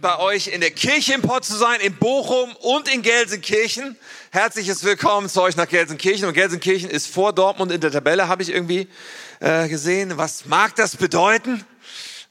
bei euch in der Kirche im Pott zu sein, in Bochum und in Gelsenkirchen. Herzliches Willkommen zu euch nach Gelsenkirchen. Und Gelsenkirchen ist vor Dortmund in der Tabelle, habe ich irgendwie äh, gesehen. Was mag das bedeuten?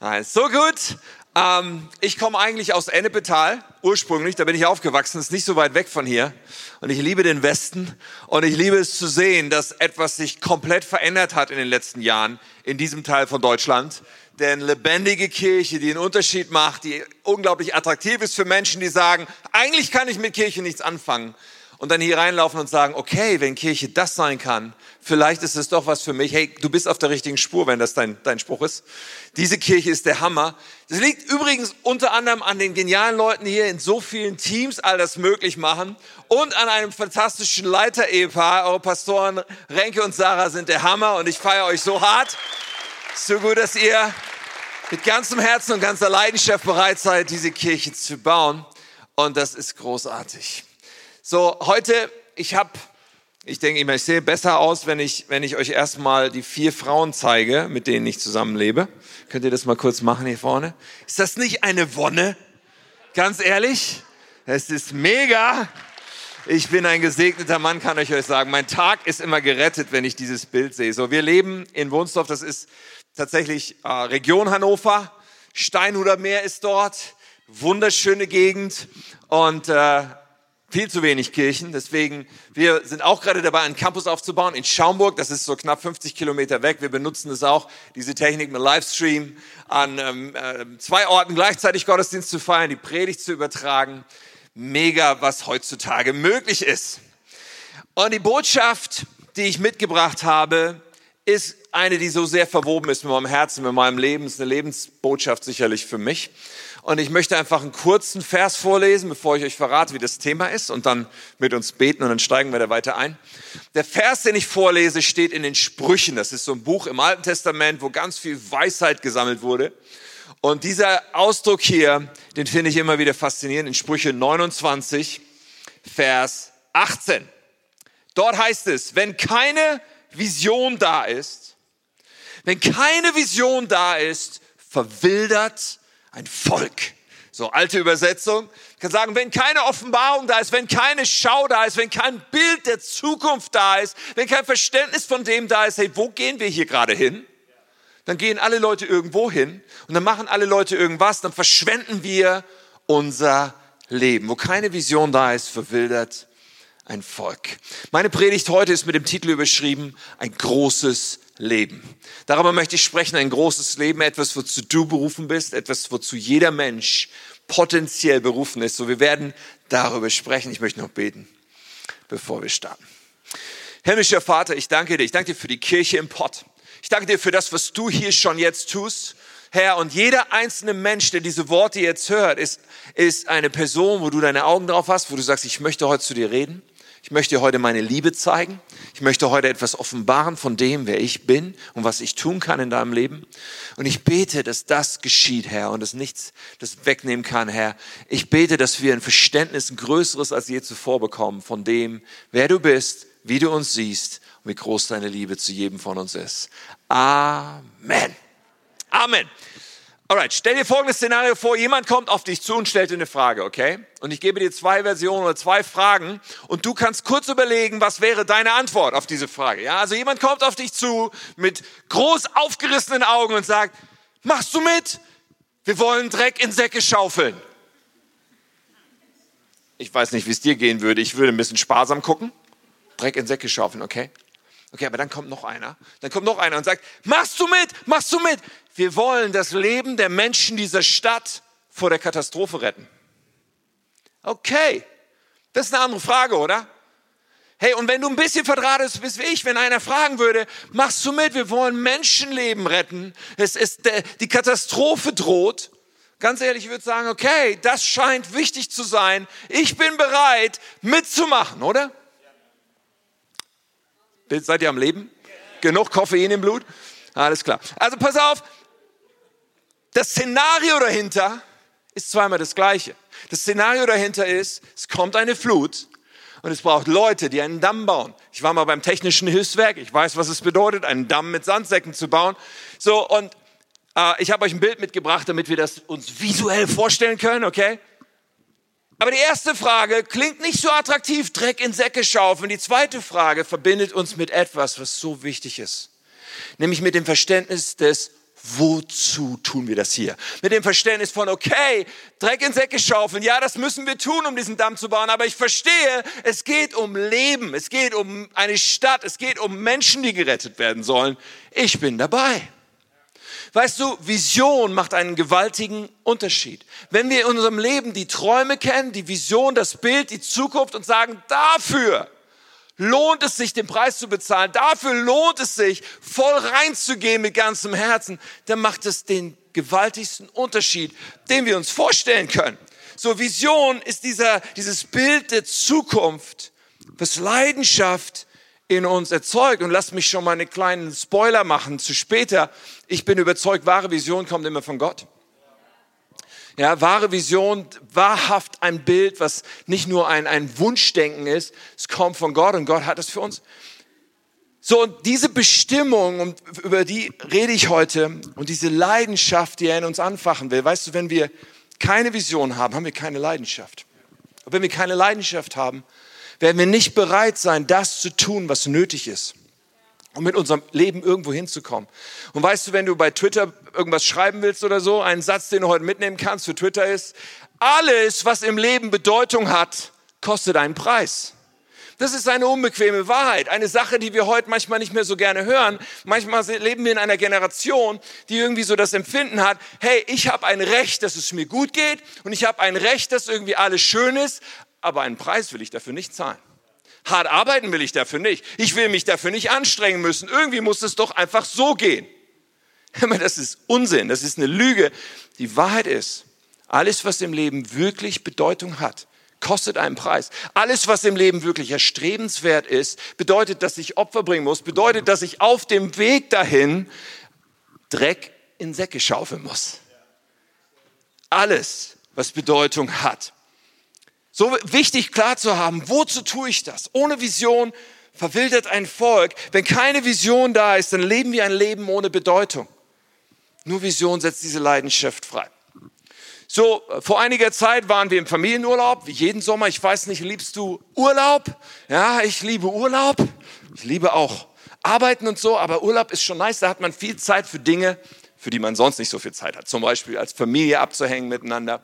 Nein, so gut. Ähm, ich komme eigentlich aus Ennepetal, ursprünglich, da bin ich aufgewachsen, ist nicht so weit weg von hier. Und ich liebe den Westen und ich liebe es zu sehen, dass etwas sich komplett verändert hat in den letzten Jahren in diesem Teil von Deutschland denn lebendige Kirche, die einen Unterschied macht, die unglaublich attraktiv ist für Menschen, die sagen, eigentlich kann ich mit Kirche nichts anfangen. Und dann hier reinlaufen und sagen, okay, wenn Kirche das sein kann, vielleicht ist es doch was für mich. Hey, du bist auf der richtigen Spur, wenn das dein, dein Spruch ist. Diese Kirche ist der Hammer. Das liegt übrigens unter anderem an den genialen Leuten hier in so vielen Teams, all das möglich machen. Und an einem fantastischen Leiter-Ehepaar. Eure Pastoren Renke und Sarah sind der Hammer und ich feiere euch so hart. So gut, dass ihr mit ganzem Herzen und ganzer Leidenschaft bereit seid, diese Kirche zu bauen. Und das ist großartig. So, heute, ich habe, ich denke immer, ich sehe besser aus, wenn ich, wenn ich euch erstmal die vier Frauen zeige, mit denen ich zusammenlebe. Könnt ihr das mal kurz machen hier vorne? Ist das nicht eine Wonne? Ganz ehrlich? Es ist mega. Ich bin ein gesegneter Mann, kann ich euch sagen. Mein Tag ist immer gerettet, wenn ich dieses Bild sehe. So, wir leben in Wohnsdorf, das ist tatsächlich äh, Region Hannover. Steinhuder Meer ist dort. Wunderschöne Gegend und äh, viel zu wenig Kirchen. Deswegen, wir sind auch gerade dabei, einen Campus aufzubauen in Schaumburg. Das ist so knapp 50 Kilometer weg. Wir benutzen es auch, diese Technik mit Livestream, an ähm, äh, zwei Orten gleichzeitig Gottesdienst zu feiern, die Predigt zu übertragen. Mega, was heutzutage möglich ist. Und die Botschaft, die ich mitgebracht habe, ist eine, die so sehr verwoben ist mit meinem Herzen, mit meinem Leben. ist eine Lebensbotschaft sicherlich für mich. Und ich möchte einfach einen kurzen Vers vorlesen, bevor ich euch verrate, wie das Thema ist und dann mit uns beten und dann steigen wir da weiter ein. Der Vers, den ich vorlese, steht in den Sprüchen. Das ist so ein Buch im Alten Testament, wo ganz viel Weisheit gesammelt wurde. Und dieser Ausdruck hier, den finde ich immer wieder faszinierend in Sprüche 29, Vers 18. Dort heißt es, wenn keine Vision da ist, wenn keine Vision da ist, verwildert ein Volk. So alte Übersetzung. Ich kann sagen, wenn keine Offenbarung da ist, wenn keine Schau da ist, wenn kein Bild der Zukunft da ist, wenn kein Verständnis von dem da ist, hey, wo gehen wir hier gerade hin? Dann gehen alle Leute irgendwo hin und dann machen alle Leute irgendwas, dann verschwenden wir unser Leben. Wo keine Vision da ist, verwildert ein Volk. Meine Predigt heute ist mit dem Titel überschrieben, ein großes Leben. Darüber möchte ich sprechen, ein großes Leben, etwas, wozu du berufen bist, etwas, wozu jeder Mensch potenziell berufen ist. So, wir werden darüber sprechen. Ich möchte noch beten, bevor wir starten. Himmlischer Vater, ich danke dir. Ich danke dir für die Kirche im Pott. Ich danke dir für das, was du hier schon jetzt tust. Herr, und jeder einzelne Mensch, der diese Worte jetzt hört, ist, ist eine Person, wo du deine Augen drauf hast, wo du sagst, ich möchte heute zu dir reden. Ich möchte dir heute meine Liebe zeigen. Ich möchte heute etwas offenbaren von dem, wer ich bin und was ich tun kann in deinem Leben. Und ich bete, dass das geschieht, Herr, und dass nichts das wegnehmen kann, Herr. Ich bete, dass wir ein Verständnis, ein größeres als je zuvor bekommen von dem, wer du bist, wie du uns siehst und wie groß deine Liebe zu jedem von uns ist. Amen. Amen. Alright, stell dir folgendes Szenario vor, jemand kommt auf dich zu und stellt dir eine Frage, okay? Und ich gebe dir zwei Versionen oder zwei Fragen und du kannst kurz überlegen, was wäre deine Antwort auf diese Frage, ja? Also jemand kommt auf dich zu mit groß aufgerissenen Augen und sagt, machst du mit? Wir wollen Dreck in Säcke schaufeln. Ich weiß nicht, wie es dir gehen würde. Ich würde ein bisschen sparsam gucken. Dreck in Säcke schaufeln, okay? Okay, aber dann kommt noch einer. Dann kommt noch einer und sagt, machst du mit? Machst du mit? Wir wollen das Leben der Menschen dieser Stadt vor der Katastrophe retten. Okay, das ist eine andere Frage, oder? Hey, und wenn du ein bisschen verdrahtet bist wie ich, wenn einer fragen würde, machst du mit, wir wollen Menschenleben retten, es ist, die Katastrophe droht, ganz ehrlich, ich würde sagen, okay, das scheint wichtig zu sein, ich bin bereit mitzumachen, oder? Seid ihr am Leben? Genug Koffein im Blut? Alles klar. Also pass auf, das Szenario dahinter ist zweimal das gleiche. Das Szenario dahinter ist, es kommt eine Flut und es braucht Leute, die einen Damm bauen. Ich war mal beim technischen Hilfswerk, ich weiß, was es bedeutet, einen Damm mit Sandsäcken zu bauen. So, und äh, ich habe euch ein Bild mitgebracht, damit wir das uns visuell vorstellen können, okay? Aber die erste Frage klingt nicht so attraktiv, Dreck in Säcke schaufeln. Die zweite Frage verbindet uns mit etwas, was so wichtig ist. Nämlich mit dem Verständnis des wozu tun wir das hier? Mit dem Verständnis von, okay, Dreck in Säcke schaufeln, ja, das müssen wir tun, um diesen Damm zu bauen, aber ich verstehe, es geht um Leben, es geht um eine Stadt, es geht um Menschen, die gerettet werden sollen. Ich bin dabei. Weißt du, Vision macht einen gewaltigen Unterschied. Wenn wir in unserem Leben die Träume kennen, die Vision, das Bild, die Zukunft und sagen, dafür lohnt es sich, den Preis zu bezahlen. Dafür lohnt es sich, voll reinzugehen mit ganzem Herzen. Dann macht es den gewaltigsten Unterschied, den wir uns vorstellen können. So Vision ist dieser, dieses Bild der Zukunft, was Leidenschaft in uns erzeugt. Und lasst mich schon mal einen kleinen Spoiler machen zu später. Ich bin überzeugt, wahre Vision kommt immer von Gott. Ja, wahre Vision, wahrhaft ein Bild, was nicht nur ein, ein Wunschdenken ist, es kommt von Gott und Gott hat es für uns. So, und diese Bestimmung, über die rede ich heute, und diese Leidenschaft, die er in uns anfachen will, weißt du, wenn wir keine Vision haben, haben wir keine Leidenschaft. Und wenn wir keine Leidenschaft haben, werden wir nicht bereit sein, das zu tun, was nötig ist um mit unserem Leben irgendwo hinzukommen. Und weißt du, wenn du bei Twitter irgendwas schreiben willst oder so, einen Satz, den du heute mitnehmen kannst für Twitter ist, alles, was im Leben Bedeutung hat, kostet einen Preis. Das ist eine unbequeme Wahrheit, eine Sache, die wir heute manchmal nicht mehr so gerne hören. Manchmal leben wir in einer Generation, die irgendwie so das Empfinden hat, hey, ich habe ein Recht, dass es mir gut geht und ich habe ein Recht, dass irgendwie alles schön ist, aber einen Preis will ich dafür nicht zahlen. Hart arbeiten will ich dafür nicht. Ich will mich dafür nicht anstrengen müssen. Irgendwie muss es doch einfach so gehen. Das ist Unsinn, das ist eine Lüge. Die Wahrheit ist, alles, was im Leben wirklich Bedeutung hat, kostet einen Preis. Alles, was im Leben wirklich erstrebenswert ist, bedeutet, dass ich Opfer bringen muss, bedeutet, dass ich auf dem Weg dahin Dreck in Säcke schaufeln muss. Alles, was Bedeutung hat. So wichtig klar zu haben, wozu tue ich das? Ohne Vision verwildert ein Volk. Wenn keine Vision da ist, dann leben wir ein Leben ohne Bedeutung. Nur Vision setzt diese Leidenschaft frei. So, vor einiger Zeit waren wir im Familienurlaub, wie jeden Sommer. Ich weiß nicht, liebst du Urlaub? Ja, ich liebe Urlaub. Ich liebe auch Arbeiten und so, aber Urlaub ist schon nice. Da hat man viel Zeit für Dinge, für die man sonst nicht so viel Zeit hat. Zum Beispiel als Familie abzuhängen miteinander.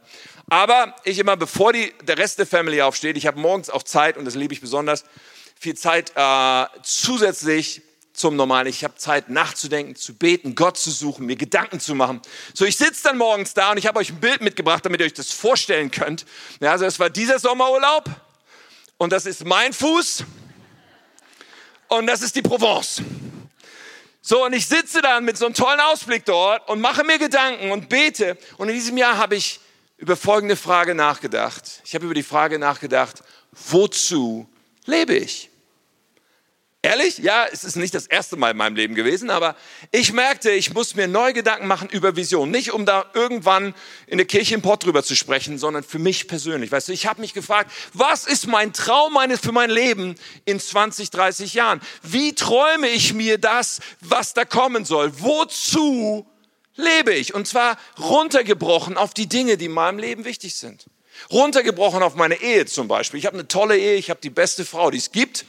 Aber ich immer, bevor die, der Rest der Family aufsteht, ich habe morgens auch Zeit, und das liebe ich besonders, viel Zeit äh, zusätzlich zum Normalen. Ich habe Zeit nachzudenken, zu beten, Gott zu suchen, mir Gedanken zu machen. So, ich sitze dann morgens da und ich habe euch ein Bild mitgebracht, damit ihr euch das vorstellen könnt. Ja, also es war dieser Sommerurlaub und das ist mein Fuß und das ist die Provence. So, und ich sitze dann mit so einem tollen Ausblick dort und mache mir Gedanken und bete. Und in diesem Jahr habe ich über folgende Frage nachgedacht. Ich habe über die Frage nachgedacht, wozu lebe ich? Ehrlich? Ja, es ist nicht das erste Mal in meinem Leben gewesen, aber ich merkte, ich muss mir neue Gedanken machen über Vision. Nicht, um da irgendwann in der Kirche im Pott drüber zu sprechen, sondern für mich persönlich. Weißt du, ich habe mich gefragt, was ist mein Traum für mein Leben in 20, 30 Jahren? Wie träume ich mir das, was da kommen soll? Wozu lebe ich? Und zwar runtergebrochen auf die Dinge, die in meinem Leben wichtig sind. Runtergebrochen auf meine Ehe zum Beispiel. Ich habe eine tolle Ehe, ich habe die beste Frau, die es gibt.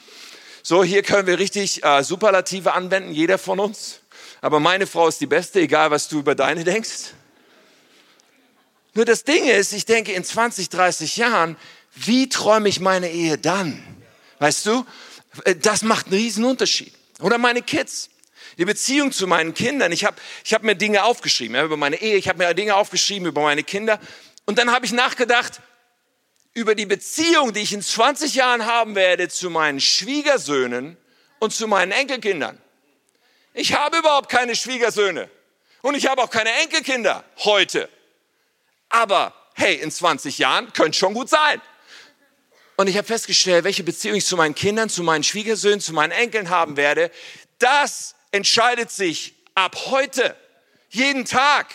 So, hier können wir richtig äh, Superlative anwenden, jeder von uns. Aber meine Frau ist die beste, egal was du über deine denkst. Nur das Ding ist, ich denke in 20, 30 Jahren, wie träume ich meine Ehe dann? Weißt du, äh, das macht einen riesen Unterschied. Oder meine Kids. Die Beziehung zu meinen Kindern. Ich habe ich hab mir Dinge aufgeschrieben ja, über meine Ehe, ich habe mir Dinge aufgeschrieben über meine Kinder. Und dann habe ich nachgedacht, über die Beziehung, die ich in 20 Jahren haben werde zu meinen Schwiegersöhnen und zu meinen Enkelkindern. Ich habe überhaupt keine Schwiegersöhne und ich habe auch keine Enkelkinder heute. Aber hey, in 20 Jahren könnte schon gut sein. Und ich habe festgestellt, welche Beziehung ich zu meinen Kindern, zu meinen Schwiegersöhnen, zu meinen Enkeln haben werde. Das entscheidet sich ab heute, jeden Tag.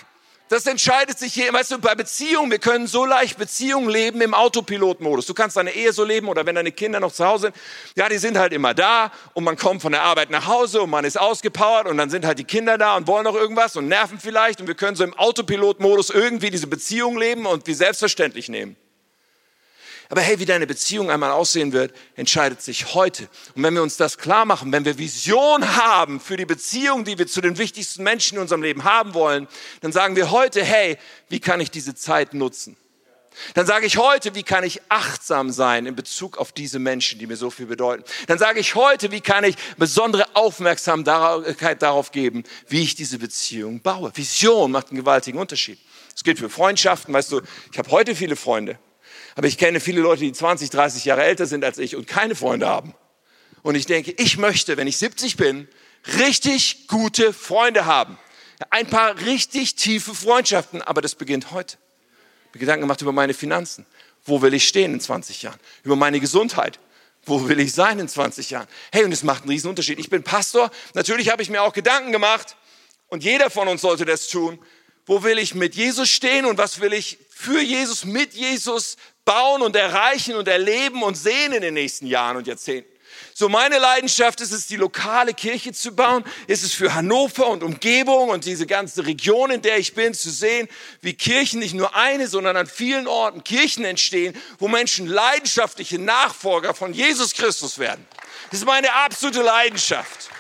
Das entscheidet sich hier, weißt du, bei Beziehungen, wir können so leicht Beziehungen leben im Autopilotmodus. Du kannst deine Ehe so leben oder wenn deine Kinder noch zu Hause sind, ja, die sind halt immer da und man kommt von der Arbeit nach Hause und man ist ausgepowert und dann sind halt die Kinder da und wollen noch irgendwas und nerven vielleicht und wir können so im Autopilotmodus irgendwie diese Beziehung leben und wie selbstverständlich nehmen. Aber hey, wie deine Beziehung einmal aussehen wird, entscheidet sich heute. Und wenn wir uns das klar machen, wenn wir Vision haben für die Beziehung, die wir zu den wichtigsten Menschen in unserem Leben haben wollen, dann sagen wir heute, hey, wie kann ich diese Zeit nutzen? Dann sage ich heute, wie kann ich achtsam sein in Bezug auf diese Menschen, die mir so viel bedeuten. Dann sage ich heute, wie kann ich besondere Aufmerksamkeit darauf geben, wie ich diese Beziehung baue. Vision macht einen gewaltigen Unterschied. Das gilt für Freundschaften. Weißt du, ich habe heute viele Freunde. Aber ich kenne viele Leute, die 20, 30 Jahre älter sind als ich und keine Freunde haben. Und ich denke, ich möchte, wenn ich 70 bin, richtig gute Freunde haben. Ein paar richtig tiefe Freundschaften, aber das beginnt heute. Ich habe Gedanken gemacht über meine Finanzen. Wo will ich stehen in 20 Jahren? Über meine Gesundheit. Wo will ich sein in 20 Jahren? Hey, und es macht einen riesen Unterschied. Ich bin Pastor. Natürlich habe ich mir auch Gedanken gemacht. Und jeder von uns sollte das tun. Wo will ich mit Jesus stehen und was will ich für Jesus, mit Jesus bauen und erreichen und erleben und sehen in den nächsten Jahren und Jahrzehnten. So meine Leidenschaft ist es, die lokale Kirche zu bauen, ist es für Hannover und Umgebung und diese ganze Region, in der ich bin, zu sehen, wie Kirchen nicht nur eine, sondern an vielen Orten Kirchen entstehen, wo Menschen leidenschaftliche Nachfolger von Jesus Christus werden. Das ist meine absolute Leidenschaft.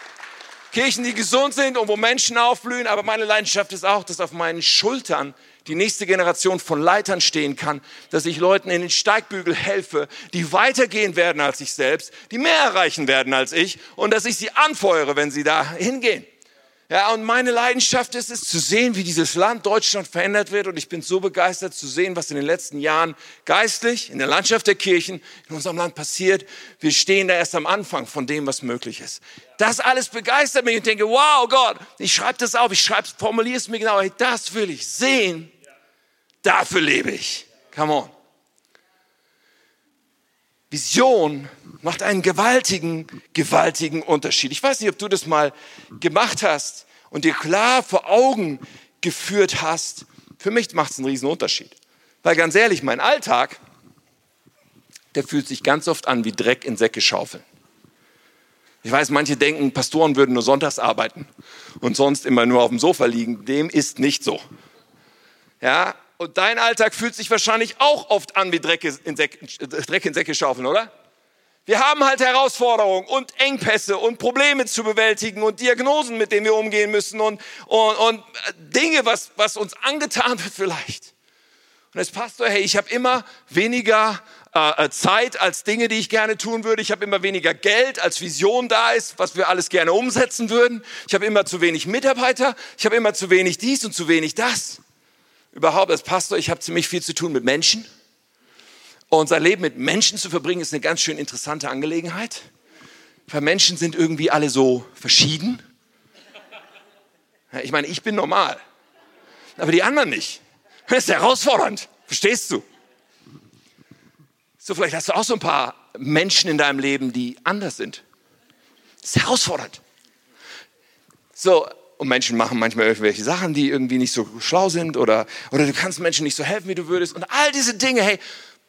Kirchen, die gesund sind und wo Menschen aufblühen, aber meine Leidenschaft ist auch, dass auf meinen Schultern die nächste Generation von Leitern stehen kann, dass ich Leuten in den Steigbügel helfe, die weitergehen werden als ich selbst, die mehr erreichen werden als ich und dass ich sie anfeuere, wenn sie da hingehen. Ja, und meine Leidenschaft ist es, zu sehen, wie dieses Land Deutschland verändert wird. Und ich bin so begeistert zu sehen, was in den letzten Jahren geistlich, in der Landschaft der Kirchen, in unserem Land passiert. Wir stehen da erst am Anfang von dem, was möglich ist. Das alles begeistert mich und denke, wow Gott, ich schreibe das auf, ich schreibe, formuliere es mir genau, das will ich sehen Dafür lebe ich. Come on. Vision macht einen gewaltigen, gewaltigen Unterschied. Ich weiß nicht, ob du das mal gemacht hast und dir klar vor Augen geführt hast. Für mich macht es einen riesen Unterschied. Weil ganz ehrlich, mein Alltag, der fühlt sich ganz oft an wie Dreck in Säcke schaufeln. Ich weiß, manche denken, Pastoren würden nur sonntags arbeiten und sonst immer nur auf dem Sofa liegen. Dem ist nicht so. Ja, und dein Alltag fühlt sich wahrscheinlich auch oft an wie Dreck in, Säcke, Dreck in Säcke schaufeln, oder? Wir haben halt Herausforderungen und Engpässe und Probleme zu bewältigen und Diagnosen, mit denen wir umgehen müssen und, und, und Dinge, was, was uns angetan wird vielleicht. Und als Pastor, hey, ich habe immer weniger äh, äh, Zeit als Dinge, die ich gerne tun würde. Ich habe immer weniger Geld, als Vision da ist, was wir alles gerne umsetzen würden. Ich habe immer zu wenig Mitarbeiter. Ich habe immer zu wenig dies und zu wenig das überhaupt als Pastor, ich habe ziemlich viel zu tun mit Menschen. Und sein Leben mit Menschen zu verbringen, ist eine ganz schön interessante Angelegenheit. Weil Menschen sind irgendwie alle so verschieden. Ich meine, ich bin normal. Aber die anderen nicht. Das ist herausfordernd. Verstehst du? So, vielleicht hast du auch so ein paar Menschen in deinem Leben, die anders sind. Das ist herausfordernd. So, und Menschen machen manchmal irgendwelche Sachen, die irgendwie nicht so schlau sind oder, oder du kannst Menschen nicht so helfen, wie du würdest. Und all diese Dinge, hey,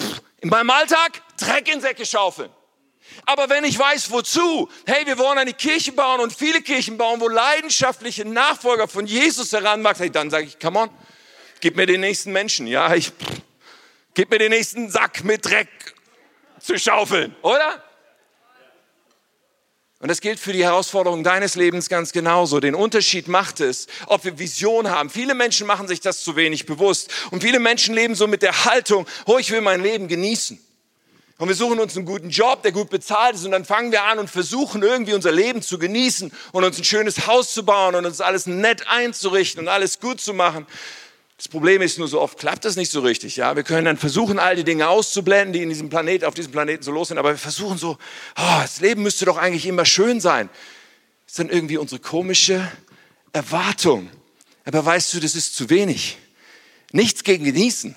pff, in meinem Alltag Dreck in Säcke schaufeln. Aber wenn ich weiß, wozu, hey, wir wollen eine Kirche bauen und viele Kirchen bauen, wo leidenschaftliche Nachfolger von Jesus heranwachsen, hey, dann sage ich, come on, gib mir den nächsten Menschen, ja, ich, pff, gib mir den nächsten Sack mit Dreck zu schaufeln, oder? Und das gilt für die Herausforderungen deines Lebens ganz genauso. Den Unterschied macht es, ob wir Vision haben. Viele Menschen machen sich das zu wenig bewusst. Und viele Menschen leben so mit der Haltung, oh, ich will mein Leben genießen. Und wir suchen uns einen guten Job, der gut bezahlt ist. Und dann fangen wir an und versuchen irgendwie unser Leben zu genießen und uns ein schönes Haus zu bauen und uns alles nett einzurichten und alles gut zu machen. Das Problem ist nur, so oft klappt das nicht so richtig. Ja, wir können dann versuchen, all die Dinge auszublenden, die in diesem Planet, auf diesem Planeten so los sind. Aber wir versuchen so, oh, das Leben müsste doch eigentlich immer schön sein. Das ist dann irgendwie unsere komische Erwartung. Aber weißt du, das ist zu wenig. Nichts gegen genießen.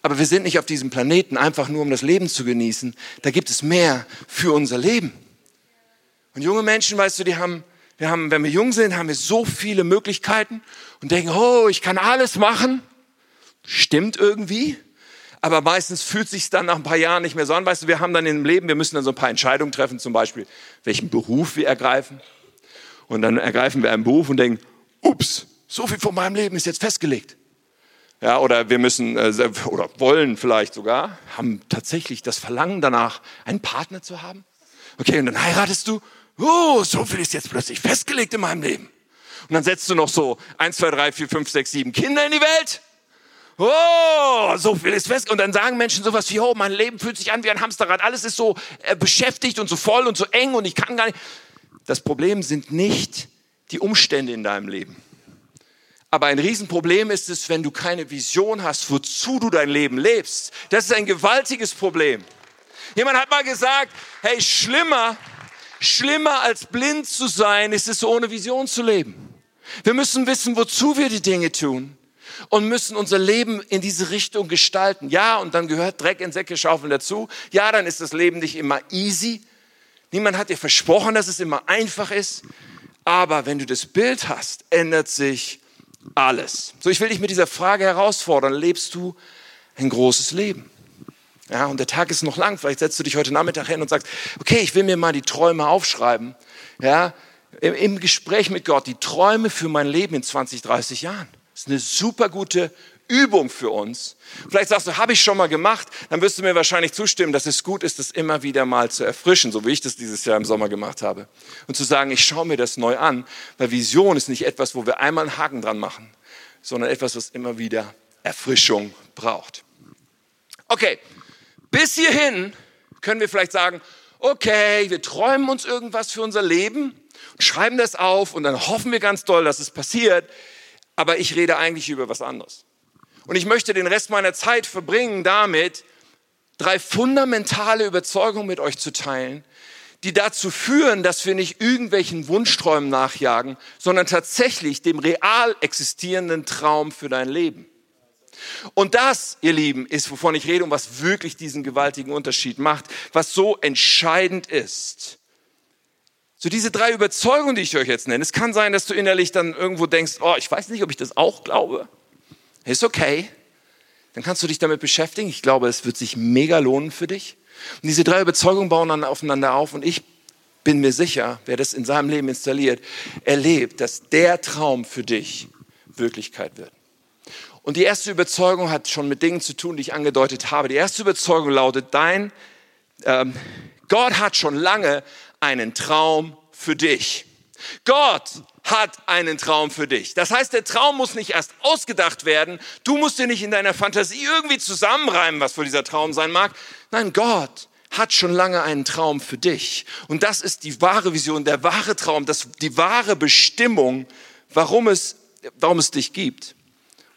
Aber wir sind nicht auf diesem Planeten einfach nur, um das Leben zu genießen. Da gibt es mehr für unser Leben. Und junge Menschen, weißt du, die haben, wir haben, wenn wir jung sind, haben wir so viele Möglichkeiten und denken, oh, ich kann alles machen. Stimmt irgendwie. Aber meistens fühlt sich dann nach ein paar Jahren nicht mehr so an. Weißt du, wir haben dann im Leben, wir müssen dann so ein paar Entscheidungen treffen, zum Beispiel, welchen Beruf wir ergreifen. Und dann ergreifen wir einen Beruf und denken, ups, so viel von meinem Leben ist jetzt festgelegt. Ja, oder wir müssen, äh, oder wollen vielleicht sogar, haben tatsächlich das Verlangen danach, einen Partner zu haben. Okay, und dann heiratest du. Oh, so viel ist jetzt plötzlich festgelegt in meinem Leben. Und dann setzt du noch so eins, zwei, drei, vier, fünf, sechs, sieben Kinder in die Welt. Oh, so viel ist fest. Und dann sagen Menschen sowas wie, oh, mein Leben fühlt sich an wie ein Hamsterrad. Alles ist so äh, beschäftigt und so voll und so eng und ich kann gar nicht. Das Problem sind nicht die Umstände in deinem Leben. Aber ein Riesenproblem ist es, wenn du keine Vision hast, wozu du dein Leben lebst. Das ist ein gewaltiges Problem. Jemand hat mal gesagt, hey, schlimmer, schlimmer als blind zu sein, ist es ohne Vision zu leben. Wir müssen wissen, wozu wir die Dinge tun und müssen unser Leben in diese Richtung gestalten. Ja, und dann gehört Dreck in Säcke schaufeln dazu. Ja, dann ist das Leben nicht immer easy. Niemand hat dir versprochen, dass es immer einfach ist. Aber wenn du das Bild hast, ändert sich alles. So, ich will dich mit dieser Frage herausfordern. Lebst du ein großes Leben? Ja, und der Tag ist noch lang. Vielleicht setzt du dich heute Nachmittag hin und sagst, okay, ich will mir mal die Träume aufschreiben. Ja, im, im Gespräch mit Gott, die Träume für mein Leben in 20, 30 Jahren. Das ist eine super gute Übung für uns. Vielleicht sagst du, habe ich schon mal gemacht, dann wirst du mir wahrscheinlich zustimmen, dass es gut ist, das immer wieder mal zu erfrischen, so wie ich das dieses Jahr im Sommer gemacht habe. Und zu sagen, ich schaue mir das neu an, weil Vision ist nicht etwas, wo wir einmal einen Haken dran machen, sondern etwas, was immer wieder Erfrischung braucht. Okay, bis hierhin können wir vielleicht sagen, okay, wir träumen uns irgendwas für unser Leben, schreiben das auf und dann hoffen wir ganz doll, dass es passiert aber ich rede eigentlich über was anderes. Und ich möchte den Rest meiner Zeit verbringen damit, drei fundamentale Überzeugungen mit euch zu teilen, die dazu führen, dass wir nicht irgendwelchen Wunschträumen nachjagen, sondern tatsächlich dem real existierenden Traum für dein Leben. Und das, ihr Lieben, ist, wovon ich rede und was wirklich diesen gewaltigen Unterschied macht, was so entscheidend ist. So diese drei Überzeugungen, die ich euch jetzt nenne. Es kann sein, dass du innerlich dann irgendwo denkst, oh, ich weiß nicht, ob ich das auch glaube. Ist okay. Dann kannst du dich damit beschäftigen. Ich glaube, es wird sich mega lohnen für dich. Und diese drei Überzeugungen bauen dann aufeinander auf. Und ich bin mir sicher, wer das in seinem Leben installiert, erlebt, dass der Traum für dich Wirklichkeit wird. Und die erste Überzeugung hat schon mit Dingen zu tun, die ich angedeutet habe. Die erste Überzeugung lautet, dein ähm, Gott hat schon lange einen Traum für dich. Gott hat einen Traum für dich. Das heißt, der Traum muss nicht erst ausgedacht werden. Du musst dir nicht in deiner Fantasie irgendwie zusammenreimen, was für dieser Traum sein mag. Nein, Gott hat schon lange einen Traum für dich. Und das ist die wahre Vision, der wahre Traum, das, die wahre Bestimmung, warum es, warum es dich gibt.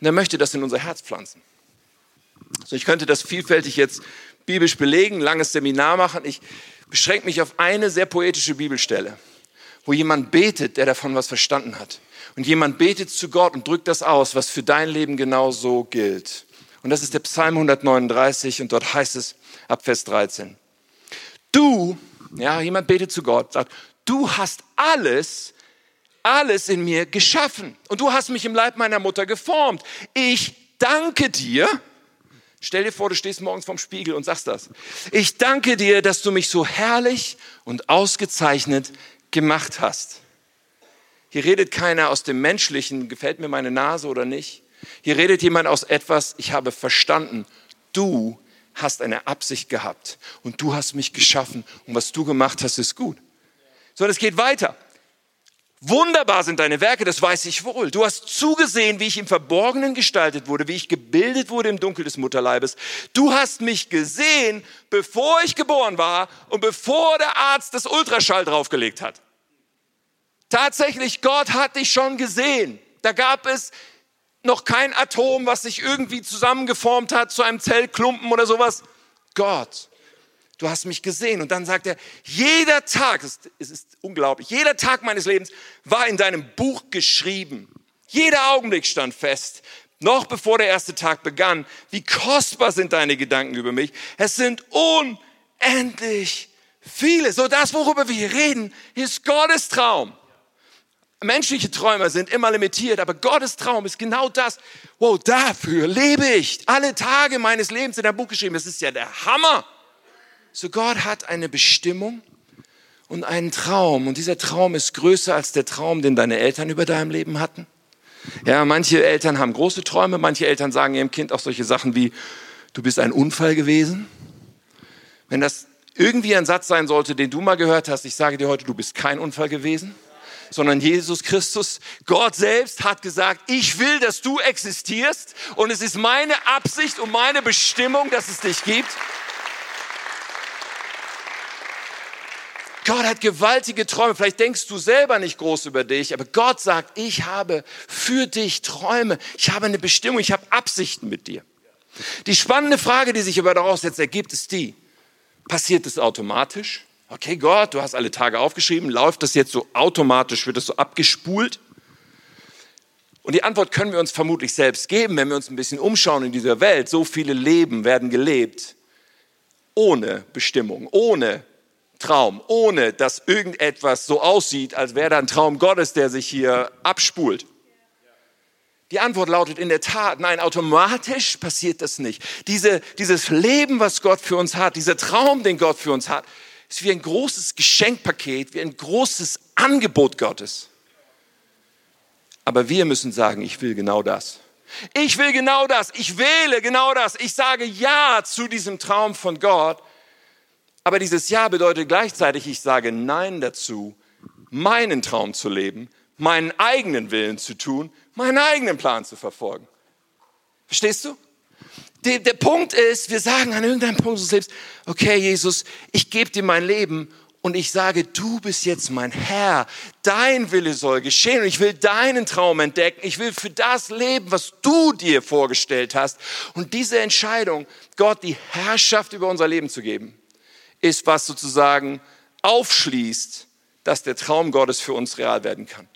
Und er möchte das in unser Herz pflanzen. So, ich könnte das vielfältig jetzt biblisch belegen, langes Seminar machen. Ich beschränke mich auf eine sehr poetische Bibelstelle, wo jemand betet, der davon was verstanden hat. Und jemand betet zu Gott und drückt das aus, was für dein Leben genau so gilt. Und das ist der Psalm 139 und dort heißt es ab Vers 13. Du, ja, jemand betet zu Gott, sagt, du hast alles, alles in mir geschaffen und du hast mich im Leib meiner Mutter geformt. Ich danke dir, Stell dir vor, du stehst morgens vorm Spiegel und sagst das. Ich danke dir, dass du mich so herrlich und ausgezeichnet gemacht hast. Hier redet keiner aus dem Menschlichen, gefällt mir meine Nase oder nicht. Hier redet jemand aus etwas, ich habe verstanden, du hast eine Absicht gehabt und du hast mich geschaffen und was du gemacht hast, ist gut. So, das geht weiter. Wunderbar sind deine Werke, das weiß ich wohl. Du hast zugesehen, wie ich im Verborgenen gestaltet wurde, wie ich gebildet wurde im Dunkel des Mutterleibes. Du hast mich gesehen, bevor ich geboren war und bevor der Arzt das Ultraschall draufgelegt hat. Tatsächlich, Gott hat dich schon gesehen. Da gab es noch kein Atom, was sich irgendwie zusammengeformt hat zu einem Zellklumpen oder sowas. Gott du hast mich gesehen. Und dann sagt er, jeder Tag, es ist unglaublich, jeder Tag meines Lebens war in deinem Buch geschrieben. Jeder Augenblick stand fest, noch bevor der erste Tag begann, wie kostbar sind deine Gedanken über mich. Es sind unendlich viele. So das, worüber wir hier reden, ist Gottes Traum. Menschliche Träume sind immer limitiert, aber Gottes Traum ist genau das. Wow, dafür lebe ich. Alle Tage meines Lebens in der Buch geschrieben. Das ist ja der Hammer. So Gott hat eine Bestimmung und einen Traum. Und dieser Traum ist größer als der Traum, den deine Eltern über deinem Leben hatten. Ja, manche Eltern haben große Träume, manche Eltern sagen ihrem Kind auch solche Sachen wie, du bist ein Unfall gewesen. Wenn das irgendwie ein Satz sein sollte, den du mal gehört hast, ich sage dir heute, du bist kein Unfall gewesen, sondern Jesus Christus, Gott selbst hat gesagt, ich will, dass du existierst und es ist meine Absicht und meine Bestimmung, dass es dich gibt. Gott hat gewaltige Träume. Vielleicht denkst du selber nicht groß über dich, aber Gott sagt, ich habe für dich Träume. Ich habe eine Bestimmung, ich habe Absichten mit dir. Die spannende Frage, die sich aber daraus jetzt ergibt, ist die, passiert es automatisch? Okay, Gott, du hast alle Tage aufgeschrieben, läuft das jetzt so automatisch, wird das so abgespult? Und die Antwort können wir uns vermutlich selbst geben, wenn wir uns ein bisschen umschauen in dieser Welt. So viele Leben werden gelebt ohne Bestimmung, ohne Traum, ohne dass irgendetwas so aussieht, als wäre da ein Traum Gottes, der sich hier abspult. Die Antwort lautet in der Tat, nein, automatisch passiert das nicht. Diese, dieses Leben, was Gott für uns hat, dieser Traum, den Gott für uns hat, ist wie ein großes Geschenkpaket, wie ein großes Angebot Gottes. Aber wir müssen sagen, ich will genau das. Ich will genau das. Ich wähle genau das. Ich sage Ja zu diesem Traum von Gott. Aber dieses Ja bedeutet gleichzeitig, ich sage Nein dazu, meinen Traum zu leben, meinen eigenen Willen zu tun, meinen eigenen Plan zu verfolgen. Verstehst du? Der, der Punkt ist, wir sagen an irgendeinem Punkt unseres Lebens, okay Jesus, ich gebe dir mein Leben und ich sage, du bist jetzt mein Herr, dein Wille soll geschehen und ich will deinen Traum entdecken, ich will für das leben, was du dir vorgestellt hast. Und diese Entscheidung, Gott die Herrschaft über unser Leben zu geben, ist, was sozusagen aufschließt, dass der Traum Gottes für uns real werden kann.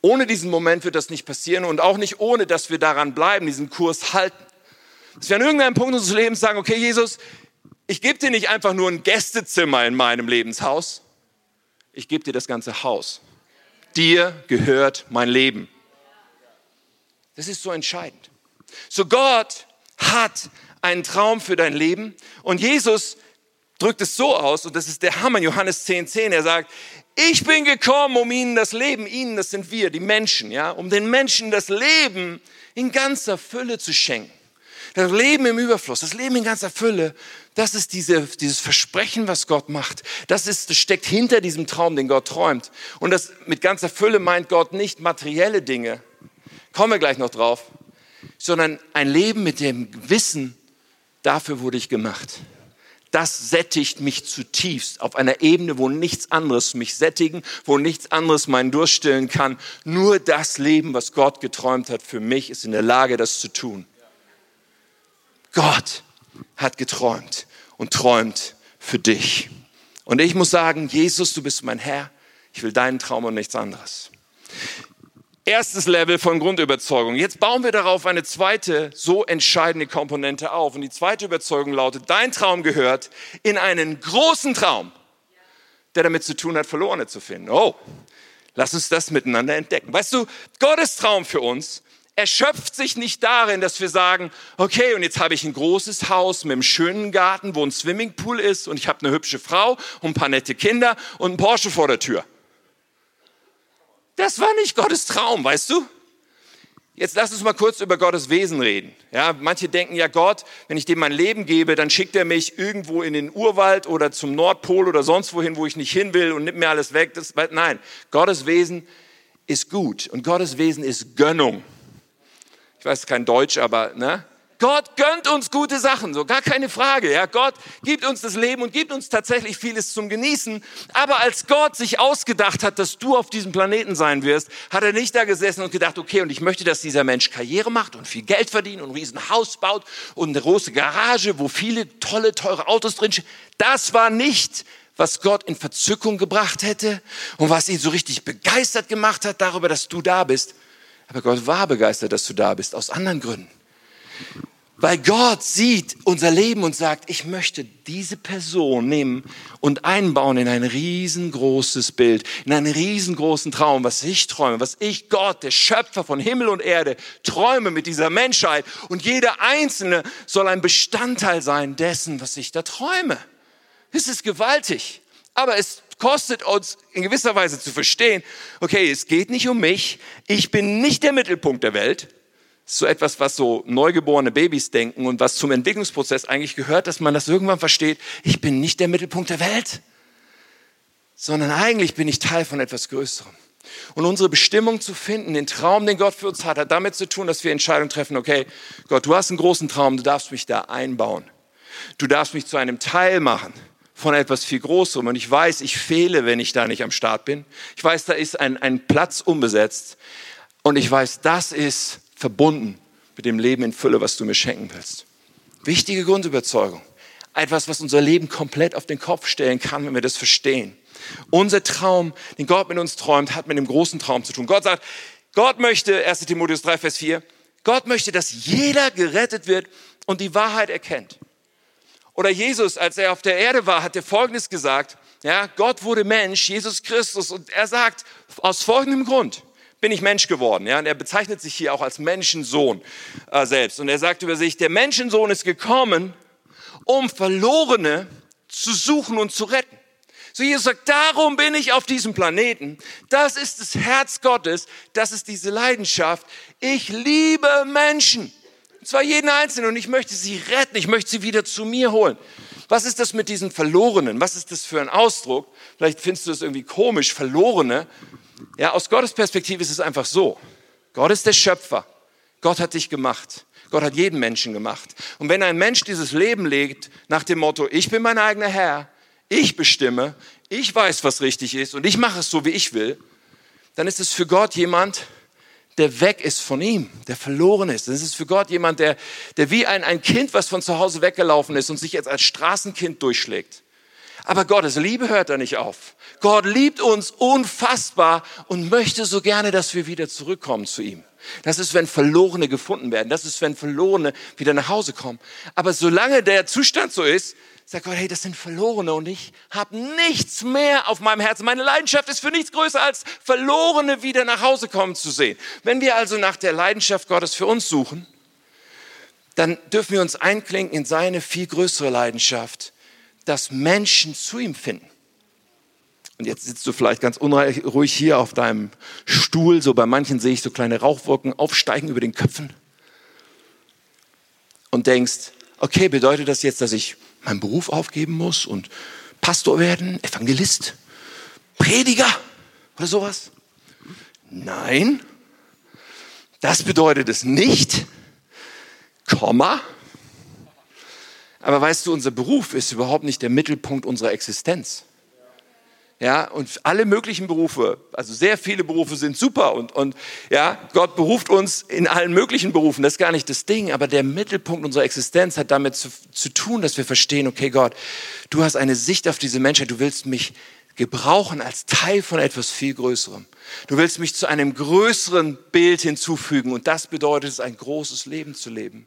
Ohne diesen Moment wird das nicht passieren und auch nicht ohne, dass wir daran bleiben, diesen Kurs halten. Dass wir an irgendeinem Punkt unseres Lebens sagen, okay, Jesus, ich gebe dir nicht einfach nur ein Gästezimmer in meinem Lebenshaus, ich gebe dir das ganze Haus. Dir gehört mein Leben. Das ist so entscheidend. So Gott hat einen Traum für dein Leben und Jesus drückt es so aus, und das ist der Hammer, Johannes 10, 10, er sagt, ich bin gekommen, um ihnen das Leben, ihnen, das sind wir, die Menschen, ja, um den Menschen das Leben in ganzer Fülle zu schenken. Das Leben im Überfluss, das Leben in ganzer Fülle, das ist diese, dieses Versprechen, was Gott macht. Das, ist, das steckt hinter diesem Traum, den Gott träumt. Und das mit ganzer Fülle meint Gott nicht materielle Dinge, kommen wir gleich noch drauf, sondern ein Leben mit dem Wissen, dafür wurde ich gemacht das sättigt mich zutiefst auf einer Ebene, wo nichts anderes mich sättigen, wo nichts anderes meinen Durst stillen kann. Nur das Leben, was Gott geträumt hat für mich, ist in der Lage, das zu tun. Gott hat geträumt und träumt für dich. Und ich muss sagen, Jesus, du bist mein Herr. Ich will deinen Traum und nichts anderes erstes Level von Grundüberzeugung. Jetzt bauen wir darauf eine zweite, so entscheidende Komponente auf. Und die zweite Überzeugung lautet, dein Traum gehört in einen großen Traum, der damit zu tun hat, Verlorene zu finden. Oh, lass uns das miteinander entdecken. Weißt du, Gottes Traum für uns erschöpft sich nicht darin, dass wir sagen, okay, und jetzt habe ich ein großes Haus mit einem schönen Garten, wo ein Swimmingpool ist und ich habe eine hübsche Frau und ein paar nette Kinder und ein Porsche vor der Tür. Das war nicht Gottes Traum, weißt du? Jetzt lass uns mal kurz über Gottes Wesen reden. Ja, manche denken ja, Gott, wenn ich dem mein Leben gebe, dann schickt er mich irgendwo in den Urwald oder zum Nordpol oder sonst wohin, wo ich nicht hin will und nimmt mir alles weg. Das, nein, Gottes Wesen ist gut und Gottes Wesen ist Gönnung. Ich weiß kein Deutsch, aber ne? Gott gönnt uns gute Sachen, so gar keine Frage. Ja, Gott gibt uns das Leben und gibt uns tatsächlich vieles zum Genießen. Aber als Gott sich ausgedacht hat, dass du auf diesem Planeten sein wirst, hat er nicht da gesessen und gedacht, okay, und ich möchte, dass dieser Mensch Karriere macht und viel Geld verdient und ein Riesenhaus baut und eine große Garage, wo viele tolle, teure Autos drinstehen. Das war nicht was Gott in Verzückung gebracht hätte und was ihn so richtig begeistert gemacht hat darüber, dass du da bist. Aber Gott war begeistert, dass du da bist, aus anderen Gründen. Weil Gott sieht unser Leben und sagt, ich möchte diese Person nehmen und einbauen in ein riesengroßes Bild, in einen riesengroßen Traum, was ich träume, was ich, Gott, der Schöpfer von Himmel und Erde, träume mit dieser Menschheit. Und jeder Einzelne soll ein Bestandteil sein dessen, was ich da träume. Es ist gewaltig, aber es kostet uns in gewisser Weise zu verstehen, okay, es geht nicht um mich, ich bin nicht der Mittelpunkt der Welt, so etwas, was so neugeborene Babys denken und was zum Entwicklungsprozess eigentlich gehört, dass man das irgendwann versteht. Ich bin nicht der Mittelpunkt der Welt, sondern eigentlich bin ich Teil von etwas Größerem. Und unsere Bestimmung zu finden, den Traum, den Gott für uns hat, hat damit zu tun, dass wir Entscheidungen treffen, okay, Gott, du hast einen großen Traum, du darfst mich da einbauen. Du darfst mich zu einem Teil machen von etwas viel Großerem. Und ich weiß, ich fehle, wenn ich da nicht am Start bin. Ich weiß, da ist ein, ein Platz unbesetzt. Und ich weiß, das ist verbunden mit dem Leben in Fülle, was du mir schenken willst. Wichtige Grundüberzeugung. Etwas, was unser Leben komplett auf den Kopf stellen kann, wenn wir das verstehen. Unser Traum, den Gott mit uns träumt, hat mit dem großen Traum zu tun. Gott sagt, Gott möchte, 1 Timotheus 3, Vers 4, Gott möchte, dass jeder gerettet wird und die Wahrheit erkennt. Oder Jesus, als er auf der Erde war, hat er Folgendes gesagt, ja, Gott wurde Mensch, Jesus Christus, und er sagt, aus folgendem Grund, bin ich Mensch geworden. Ja? Und er bezeichnet sich hier auch als Menschensohn äh, selbst. Und er sagt über sich, der Menschensohn ist gekommen, um Verlorene zu suchen und zu retten. So Jesus sagt, darum bin ich auf diesem Planeten. Das ist das Herz Gottes. Das ist diese Leidenschaft. Ich liebe Menschen. Und zwar jeden Einzelnen. Und ich möchte sie retten. Ich möchte sie wieder zu mir holen. Was ist das mit diesen Verlorenen? Was ist das für ein Ausdruck? Vielleicht findest du das irgendwie komisch, Verlorene. Ja, aus Gottes Perspektive ist es einfach so. Gott ist der Schöpfer. Gott hat dich gemacht. Gott hat jeden Menschen gemacht. Und wenn ein Mensch dieses Leben legt nach dem Motto, ich bin mein eigener Herr, ich bestimme, ich weiß, was richtig ist und ich mache es so, wie ich will, dann ist es für Gott jemand, der weg ist von ihm, der verloren ist. Das ist für Gott jemand, der, der wie ein, ein Kind, was von zu Hause weggelaufen ist und sich jetzt als Straßenkind durchschlägt. Aber Gottes Liebe hört da nicht auf. Gott liebt uns unfassbar und möchte so gerne, dass wir wieder zurückkommen zu ihm. Das ist, wenn Verlorene gefunden werden. Das ist, wenn Verlorene wieder nach Hause kommen. Aber solange der Zustand so ist, sagt Gott, hey, das sind Verlorene und ich habe nichts mehr auf meinem Herzen. Meine Leidenschaft ist für nichts größer als Verlorene wieder nach Hause kommen zu sehen. Wenn wir also nach der Leidenschaft Gottes für uns suchen, dann dürfen wir uns einklinken in seine viel größere Leidenschaft, dass Menschen zu ihm finden. Und jetzt sitzt du vielleicht ganz unruhig hier auf deinem Stuhl. So bei manchen sehe ich so kleine Rauchwolken aufsteigen über den Köpfen. Und denkst, okay, bedeutet das jetzt, dass ich meinen Beruf aufgeben muss und Pastor werden, Evangelist, Prediger oder sowas? Nein, das bedeutet es nicht. Komma. Aber weißt du, unser Beruf ist überhaupt nicht der Mittelpunkt unserer Existenz. Ja, und alle möglichen Berufe, also sehr viele Berufe sind super und, und ja, Gott beruft uns in allen möglichen Berufen, das ist gar nicht das Ding, aber der Mittelpunkt unserer Existenz hat damit zu, zu tun, dass wir verstehen, okay Gott, du hast eine Sicht auf diese Menschheit, du willst mich gebrauchen als Teil von etwas viel Größerem. Du willst mich zu einem größeren Bild hinzufügen und das bedeutet es, ein großes Leben zu leben.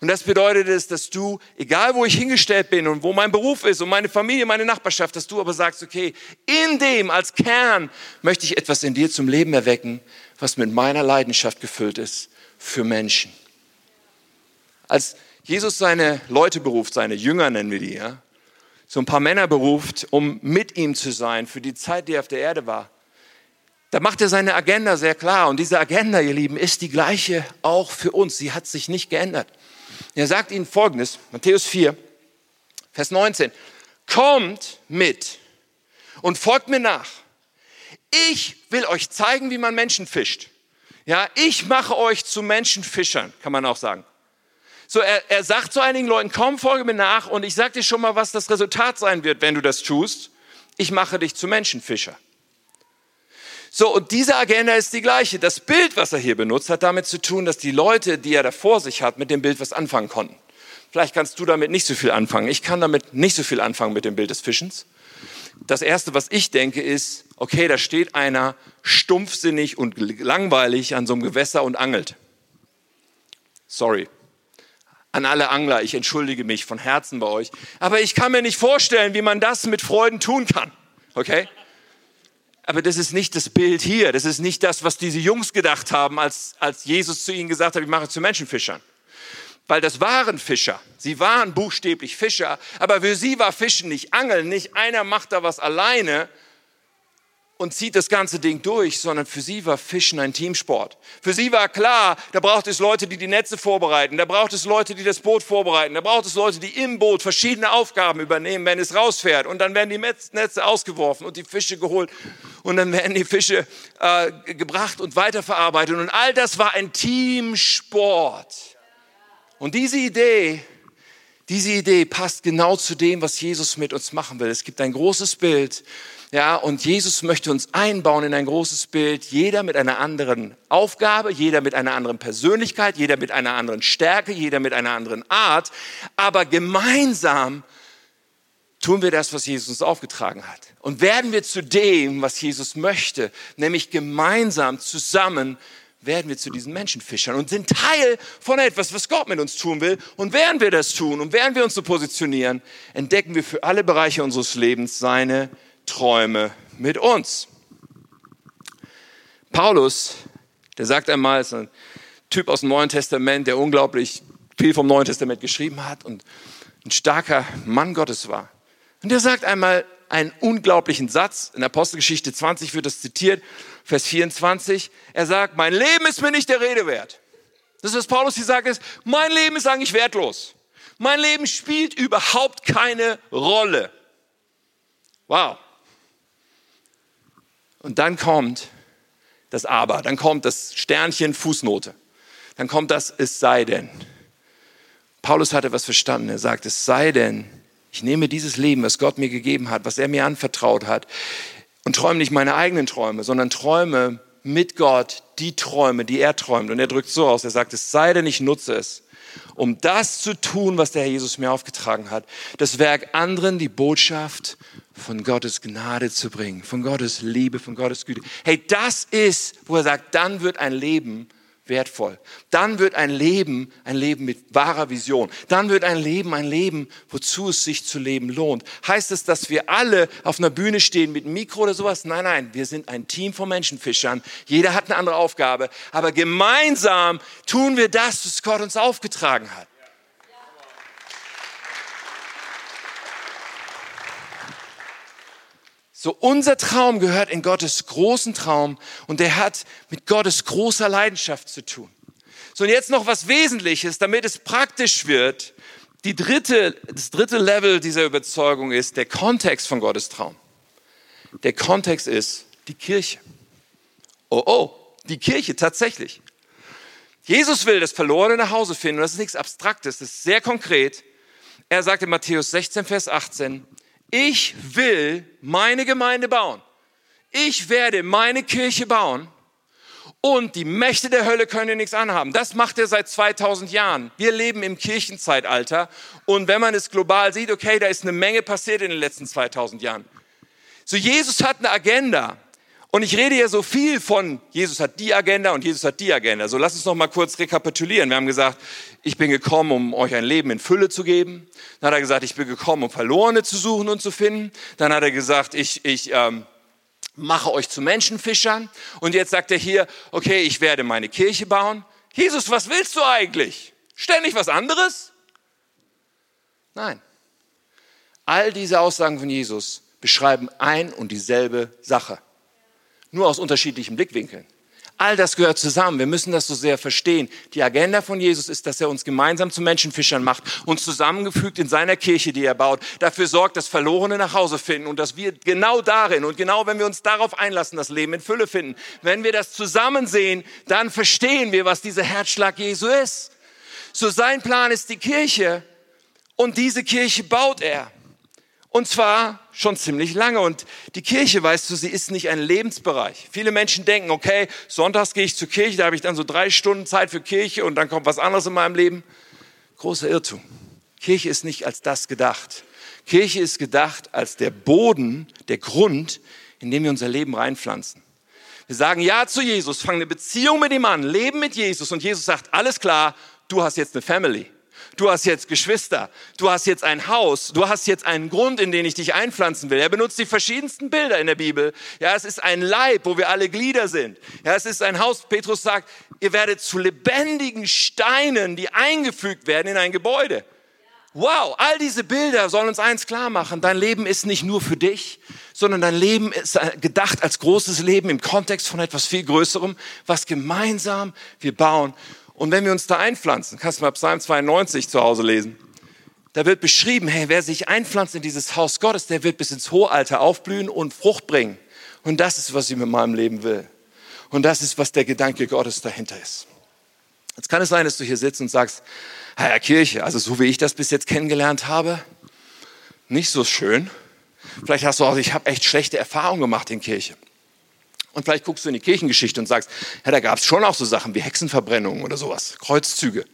Und das bedeutet es, dass du, egal wo ich hingestellt bin und wo mein Beruf ist und meine Familie, meine Nachbarschaft, dass du aber sagst, okay, in dem als Kern möchte ich etwas in dir zum Leben erwecken, was mit meiner Leidenschaft gefüllt ist für Menschen. Als Jesus seine Leute beruft, seine Jünger nennen wir die, ja, so ein paar Männer beruft, um mit ihm zu sein für die Zeit, die er auf der Erde war, da macht er seine Agenda sehr klar. Und diese Agenda, ihr Lieben, ist die gleiche auch für uns. Sie hat sich nicht geändert. Er sagt ihnen Folgendes, Matthäus 4, Vers 19. Kommt mit und folgt mir nach. Ich will euch zeigen, wie man Menschen fischt. Ja, ich mache euch zu Menschenfischern, kann man auch sagen. So, er, er sagt zu einigen Leuten, komm, folge mir nach und ich sag dir schon mal, was das Resultat sein wird, wenn du das tust. Ich mache dich zu Menschenfischer. So, und diese Agenda ist die gleiche. Das Bild, was er hier benutzt, hat damit zu tun, dass die Leute, die er da vor sich hat, mit dem Bild was anfangen konnten. Vielleicht kannst du damit nicht so viel anfangen. Ich kann damit nicht so viel anfangen mit dem Bild des Fischens. Das erste, was ich denke, ist, okay, da steht einer stumpfsinnig und langweilig an so einem Gewässer und angelt. Sorry. An alle Angler, ich entschuldige mich von Herzen bei euch. Aber ich kann mir nicht vorstellen, wie man das mit Freuden tun kann. Okay? Aber das ist nicht das Bild hier. Das ist nicht das, was diese Jungs gedacht haben, als, als Jesus zu ihnen gesagt hat, ich mache zu Menschenfischern. Weil das waren Fischer. Sie waren buchstäblich Fischer. Aber für sie war Fischen nicht Angeln. Nicht einer macht da was alleine, und zieht das ganze Ding durch, sondern für sie war Fischen ein Teamsport. Für sie war klar, da braucht es Leute, die die Netze vorbereiten, da braucht es Leute, die das Boot vorbereiten, da braucht es Leute, die im Boot verschiedene Aufgaben übernehmen, wenn es rausfährt. Und dann werden die Netze ausgeworfen und die Fische geholt und dann werden die Fische äh, gebracht und weiterverarbeitet. Und all das war ein Teamsport. Und diese Idee, diese Idee passt genau zu dem, was Jesus mit uns machen will. Es gibt ein großes Bild ja, und Jesus möchte uns einbauen in ein großes Bild, jeder mit einer anderen Aufgabe, jeder mit einer anderen Persönlichkeit, jeder mit einer anderen Stärke, jeder mit einer anderen Art, aber gemeinsam tun wir das, was Jesus uns aufgetragen hat. Und werden wir zu dem, was Jesus möchte, nämlich gemeinsam zusammen werden wir zu diesen Menschenfischern und sind Teil von etwas, was Gott mit uns tun will. Und während wir das tun und während wir uns so positionieren, entdecken wir für alle Bereiche unseres Lebens seine Träume mit uns. Paulus, der sagt einmal, ist ein Typ aus dem Neuen Testament, der unglaublich viel vom Neuen Testament geschrieben hat und ein starker Mann Gottes war. Und der sagt einmal einen unglaublichen Satz, in Apostelgeschichte 20 wird das zitiert, Vers 24. Er sagt, mein Leben ist mir nicht der Rede wert. Das ist, was Paulus hier sagt, ist, mein Leben ist eigentlich wertlos. Mein Leben spielt überhaupt keine Rolle. Wow. Und dann kommt das Aber, dann kommt das Sternchen Fußnote, dann kommt das Es sei denn. Paulus hatte was verstanden. Er sagt, es sei denn, ich nehme dieses Leben, was Gott mir gegeben hat, was er mir anvertraut hat, und träume nicht meine eigenen Träume, sondern träume mit Gott die Träume, die er träumt. Und er drückt so aus, er sagt, es sei denn, ich nutze es, um das zu tun, was der Herr Jesus mir aufgetragen hat. Das Werk anderen, die Botschaft von Gottes Gnade zu bringen, von Gottes Liebe, von Gottes Güte. Hey, das ist, wo er sagt, dann wird ein Leben wertvoll. Dann wird ein Leben ein Leben mit wahrer Vision. Dann wird ein Leben ein Leben, wozu es sich zu leben lohnt. Heißt es, dass wir alle auf einer Bühne stehen mit Mikro oder sowas? Nein, nein, wir sind ein Team von Menschenfischern. Jeder hat eine andere Aufgabe, aber gemeinsam tun wir das, was Gott uns aufgetragen hat. So, unser Traum gehört in Gottes großen Traum und der hat mit Gottes großer Leidenschaft zu tun. So, und jetzt noch was Wesentliches, damit es praktisch wird. Die dritte, das dritte Level dieser Überzeugung ist der Kontext von Gottes Traum. Der Kontext ist die Kirche. Oh, oh, die Kirche tatsächlich. Jesus will das Verlorene nach Hause finden und das ist nichts Abstraktes, das ist sehr konkret. Er sagt in Matthäus 16, Vers 18, ich will meine Gemeinde bauen. Ich werde meine Kirche bauen und die Mächte der Hölle können dir nichts anhaben. Das macht er seit 2000 Jahren. Wir leben im Kirchenzeitalter und wenn man es global sieht, okay, da ist eine Menge passiert in den letzten 2000 Jahren. So Jesus hat eine Agenda. Und ich rede ja so viel von, Jesus hat die Agenda und Jesus hat die Agenda. So lass uns noch mal kurz rekapitulieren. Wir haben gesagt, ich bin gekommen, um euch ein Leben in Fülle zu geben. Dann hat er gesagt, ich bin gekommen, um Verlorene zu suchen und zu finden. Dann hat er gesagt, ich, ich ähm, mache euch zu Menschenfischern. Und jetzt sagt er hier, okay, ich werde meine Kirche bauen. Jesus, was willst du eigentlich? Ständig was anderes? Nein. All diese Aussagen von Jesus beschreiben ein und dieselbe Sache nur aus unterschiedlichen Blickwinkeln. All das gehört zusammen. Wir müssen das so sehr verstehen. Die Agenda von Jesus ist, dass er uns gemeinsam zu Menschenfischern macht, uns zusammengefügt in seiner Kirche, die er baut, dafür sorgt, dass Verlorene nach Hause finden und dass wir genau darin und genau wenn wir uns darauf einlassen, das Leben in Fülle finden. Wenn wir das zusammen sehen, dann verstehen wir, was dieser Herzschlag Jesu ist. So sein Plan ist die Kirche und diese Kirche baut er. Und zwar schon ziemlich lange. Und die Kirche, weißt du, sie ist nicht ein Lebensbereich. Viele Menschen denken, okay, sonntags gehe ich zur Kirche, da habe ich dann so drei Stunden Zeit für Kirche und dann kommt was anderes in meinem Leben. Großer Irrtum. Kirche ist nicht als das gedacht. Kirche ist gedacht als der Boden, der Grund, indem wir unser Leben reinpflanzen. Wir sagen Ja zu Jesus, fangen eine Beziehung mit ihm an, leben mit Jesus und Jesus sagt, alles klar, du hast jetzt eine Family. Du hast jetzt Geschwister, du hast jetzt ein Haus, du hast jetzt einen Grund, in den ich dich einpflanzen will. Er benutzt die verschiedensten Bilder in der Bibel. Ja, es ist ein Leib, wo wir alle Glieder sind. Ja, es ist ein Haus. Petrus sagt, ihr werdet zu lebendigen Steinen, die eingefügt werden in ein Gebäude. Wow, all diese Bilder sollen uns eins klar machen. Dein Leben ist nicht nur für dich, sondern dein Leben ist gedacht als großes Leben im Kontext von etwas viel Größerem, was gemeinsam wir bauen. Und wenn wir uns da einpflanzen, kannst du mal Psalm 92 zu Hause lesen, da wird beschrieben, hey, wer sich einpflanzt in dieses Haus Gottes, der wird bis ins hohe Alter aufblühen und Frucht bringen. Und das ist, was ich mit meinem Leben will. Und das ist, was der Gedanke Gottes dahinter ist. Jetzt kann es sein, dass du hier sitzt und sagst, Herr Kirche, also so wie ich das bis jetzt kennengelernt habe, nicht so schön. Vielleicht hast du auch, ich habe echt schlechte Erfahrungen gemacht in Kirche. Und vielleicht guckst du in die Kirchengeschichte und sagst, ja, da gab es schon auch so Sachen wie Hexenverbrennungen oder sowas, Kreuzzüge.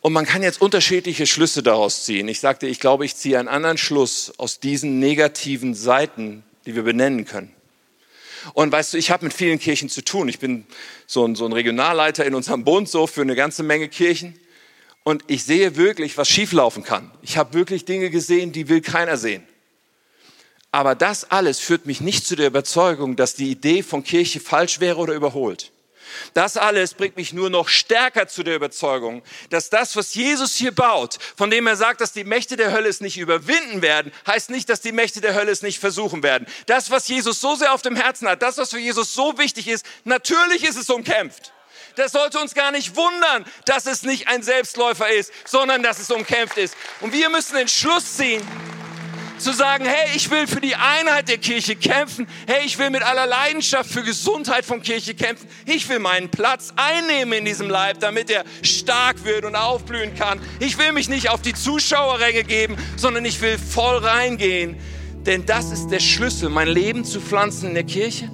Und man kann jetzt unterschiedliche Schlüsse daraus ziehen. Ich sagte, ich glaube, ich ziehe einen anderen Schluss aus diesen negativen Seiten, die wir benennen können. Und weißt du, ich habe mit vielen Kirchen zu tun. Ich bin so ein, so ein Regionalleiter in unserem Bund so für eine ganze Menge Kirchen. Und ich sehe wirklich, was schieflaufen kann. Ich habe wirklich Dinge gesehen, die will keiner sehen. Aber das alles führt mich nicht zu der Überzeugung, dass die Idee von Kirche falsch wäre oder überholt. Das alles bringt mich nur noch stärker zu der Überzeugung, dass das, was Jesus hier baut, von dem er sagt, dass die Mächte der Hölle es nicht überwinden werden, heißt nicht, dass die Mächte der Hölle es nicht versuchen werden. Das, was Jesus so sehr auf dem Herzen hat, das, was für Jesus so wichtig ist, natürlich ist es umkämpft. Das sollte uns gar nicht wundern, dass es nicht ein Selbstläufer ist, sondern dass es umkämpft ist. Und wir müssen den Schluss ziehen, zu sagen, hey, ich will für die Einheit der Kirche kämpfen. Hey, ich will mit aller Leidenschaft für Gesundheit von Kirche kämpfen. Ich will meinen Platz einnehmen in diesem Leib, damit er stark wird und aufblühen kann. Ich will mich nicht auf die Zuschauerränge geben, sondern ich will voll reingehen. Denn das ist der Schlüssel, mein Leben zu pflanzen in der Kirche,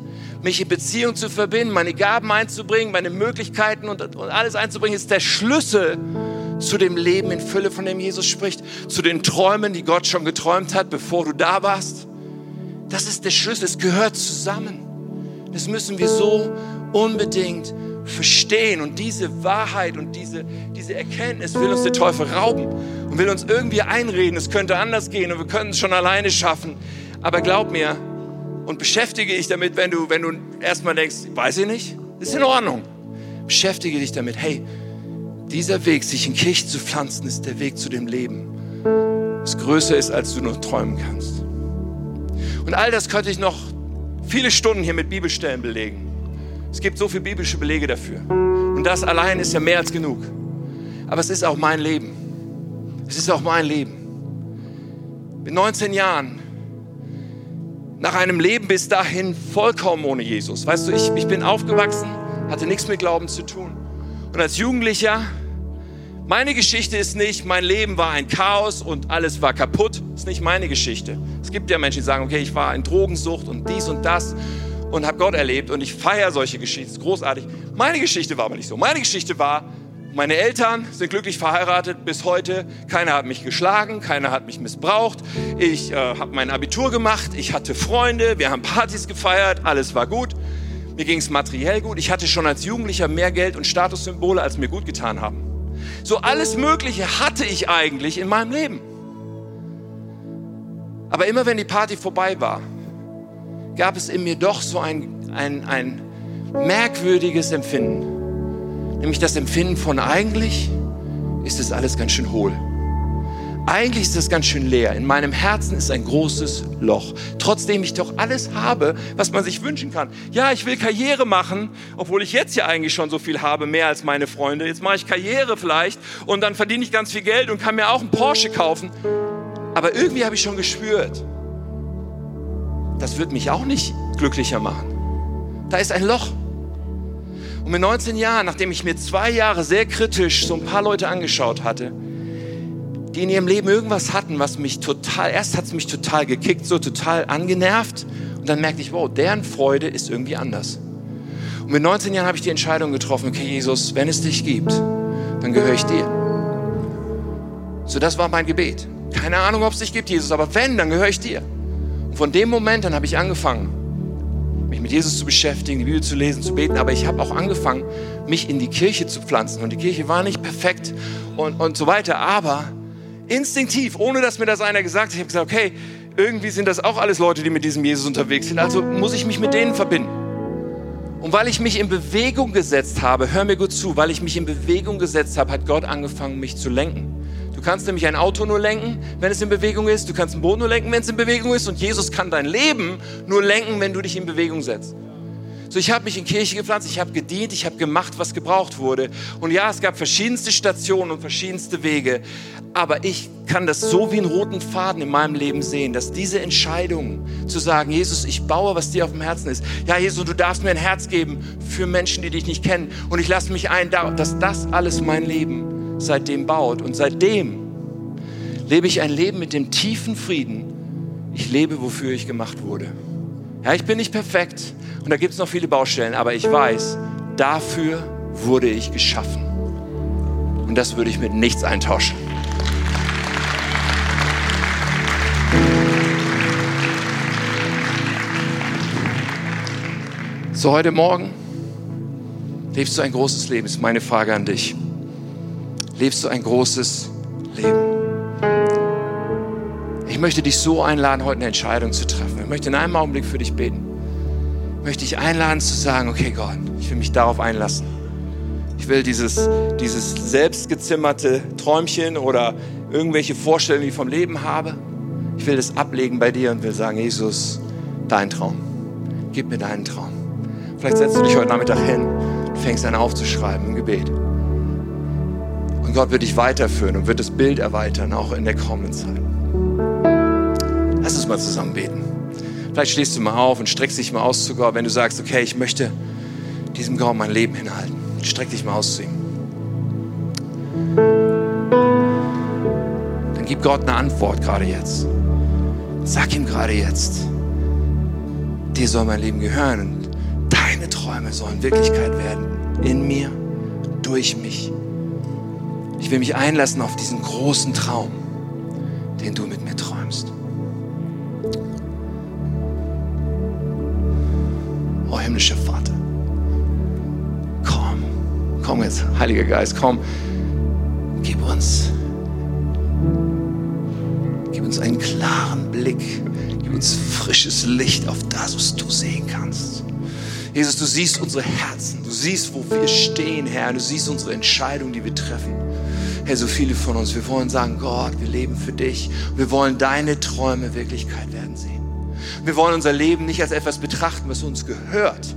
mich in Beziehung zu verbinden, meine Gaben einzubringen, meine Möglichkeiten und, und alles einzubringen, ist der Schlüssel zu dem Leben in Fülle, von dem Jesus spricht, zu den Träumen, die Gott schon geträumt hat, bevor du da warst. Das ist der Schlüssel, es gehört zusammen. Das müssen wir so unbedingt verstehen. Und diese Wahrheit und diese, diese Erkenntnis will uns der Teufel rauben und will uns irgendwie einreden, es könnte anders gehen und wir können es schon alleine schaffen. Aber glaub mir und beschäftige dich damit, wenn du, wenn du erstmal denkst, weiß ich nicht, ist in Ordnung. Beschäftige dich damit, hey, dieser Weg, sich in Kirche zu pflanzen, ist der Weg zu dem Leben, das größer ist, als du nur träumen kannst. Und all das könnte ich noch viele Stunden hier mit Bibelstellen belegen. Es gibt so viele biblische Belege dafür. Und das allein ist ja mehr als genug. Aber es ist auch mein Leben. Es ist auch mein Leben. Mit 19 Jahren, nach einem Leben bis dahin vollkommen ohne Jesus. Weißt du, ich, ich bin aufgewachsen, hatte nichts mit Glauben zu tun. Und als Jugendlicher, meine Geschichte ist nicht, mein Leben war ein Chaos und alles war kaputt. Das ist nicht meine Geschichte. Es gibt ja Menschen, die sagen, okay, ich war in Drogensucht und dies und das und habe Gott erlebt und ich feiere solche Geschichten. Das ist großartig. Meine Geschichte war aber nicht so. Meine Geschichte war, meine Eltern sind glücklich verheiratet bis heute. Keiner hat mich geschlagen, keiner hat mich missbraucht. Ich äh, habe mein Abitur gemacht, ich hatte Freunde, wir haben Partys gefeiert, alles war gut. Mir ging es materiell gut. Ich hatte schon als Jugendlicher mehr Geld und Statussymbole, als mir gut getan haben. So alles Mögliche hatte ich eigentlich in meinem Leben. Aber immer wenn die Party vorbei war, gab es in mir doch so ein, ein, ein merkwürdiges Empfinden. Nämlich das Empfinden von eigentlich ist es alles ganz schön hohl. Eigentlich ist das ganz schön leer. In meinem Herzen ist ein großes Loch. Trotzdem ich doch alles habe, was man sich wünschen kann. Ja, ich will Karriere machen, obwohl ich jetzt ja eigentlich schon so viel habe, mehr als meine Freunde. Jetzt mache ich Karriere vielleicht und dann verdiene ich ganz viel Geld und kann mir auch einen Porsche kaufen. Aber irgendwie habe ich schon gespürt, das wird mich auch nicht glücklicher machen. Da ist ein Loch. Und mit 19 Jahren, nachdem ich mir zwei Jahre sehr kritisch so ein paar Leute angeschaut hatte, die in ihrem Leben irgendwas hatten, was mich total, erst hat es mich total gekickt, so total angenervt. Und dann merkte ich, wow, deren Freude ist irgendwie anders. Und mit 19 Jahren habe ich die Entscheidung getroffen, okay, Jesus, wenn es dich gibt, dann gehöre ich dir. So, das war mein Gebet. Keine Ahnung, ob es dich gibt, Jesus, aber wenn, dann gehöre ich dir. Und Von dem Moment an habe ich angefangen, mit Jesus zu beschäftigen, die Bibel zu lesen, zu beten, aber ich habe auch angefangen, mich in die Kirche zu pflanzen. Und die Kirche war nicht perfekt und, und so weiter, aber instinktiv, ohne dass mir das einer gesagt hat, ich habe gesagt, okay, irgendwie sind das auch alles Leute, die mit diesem Jesus unterwegs sind, also muss ich mich mit denen verbinden. Und weil ich mich in Bewegung gesetzt habe, hör mir gut zu, weil ich mich in Bewegung gesetzt habe, hat Gott angefangen, mich zu lenken. Du kannst nämlich ein Auto nur lenken, wenn es in Bewegung ist. Du kannst ein Boot nur lenken, wenn es in Bewegung ist. Und Jesus kann dein Leben nur lenken, wenn du dich in Bewegung setzt. So, ich habe mich in Kirche gepflanzt, ich habe gedient, ich habe gemacht, was gebraucht wurde. Und ja, es gab verschiedenste Stationen und verschiedenste Wege. Aber ich kann das so wie einen roten Faden in meinem Leben sehen, dass diese Entscheidung zu sagen, Jesus, ich baue, was dir auf dem Herzen ist. Ja, Jesus, du darfst mir ein Herz geben für Menschen, die dich nicht kennen. Und ich lasse mich ein, dass das alles mein Leben seitdem baut. Und seitdem lebe ich ein Leben mit dem tiefen Frieden. Ich lebe, wofür ich gemacht wurde. Ja, ich bin nicht perfekt und da gibt es noch viele Baustellen, aber ich weiß, dafür wurde ich geschaffen. Und das würde ich mit nichts eintauschen. So, heute Morgen lebst du ein großes Leben, ist meine Frage an dich. Lebst du ein großes Leben? Ich möchte dich so einladen, heute eine Entscheidung zu treffen. Ich möchte in einem Augenblick für dich beten. Ich möchte dich einladen zu sagen, okay Gott, ich will mich darauf einlassen. Ich will dieses, dieses selbstgezimmerte Träumchen oder irgendwelche Vorstellungen, die ich vom Leben habe, ich will das ablegen bei dir und will sagen, Jesus, dein Traum. Gib mir deinen Traum. Vielleicht setzt du dich heute Nachmittag hin und fängst an aufzuschreiben im Gebet. Gott wird dich weiterführen und wird das Bild erweitern, auch in der kommenden Zeit. Lass uns mal zusammen beten. Vielleicht stehst du mal auf und streckst dich mal aus zu Gott, wenn du sagst, okay, ich möchte diesem Gott mein Leben hinhalten. Streck dich mal aus zu ihm. Dann gib Gott eine Antwort gerade jetzt. Sag ihm gerade jetzt, dir soll mein Leben gehören und deine Träume sollen Wirklichkeit werden. In mir, durch mich. Ich will mich einlassen auf diesen großen Traum, den du mit mir träumst. Oh himmlischer Vater, komm, komm jetzt, Heiliger Geist, komm, gib uns, gib uns einen klaren Blick, gib uns frisches Licht auf das, was du sehen kannst. Jesus, du siehst unsere Herzen, du siehst, wo wir stehen, Herr, du siehst unsere Entscheidungen, die wir treffen. Herr, so viele von uns, wir wollen sagen, Gott, wir leben für dich. Wir wollen deine Träume Wirklichkeit werden sehen. Wir wollen unser Leben nicht als etwas betrachten, was uns gehört